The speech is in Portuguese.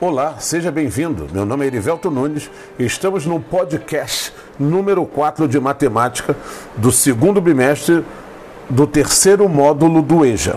Olá, seja bem-vindo. Meu nome é Erivelto Nunes e estamos no podcast número 4 de matemática do segundo bimestre do terceiro módulo do EJA.